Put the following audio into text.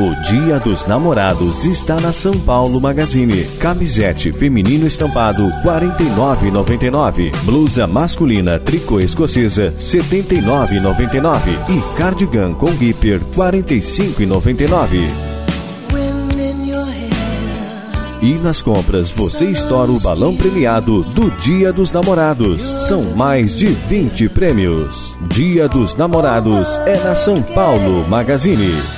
O Dia dos Namorados está na São Paulo Magazine. Camisete feminino estampado 49,99. Blusa masculina tricô escocesa 79,99 e cardigan com zíper 45,99. E nas compras você estoura o balão premiado do Dia dos Namorados. São mais de 20 prêmios. Dia dos Namorados é na São Paulo Magazine.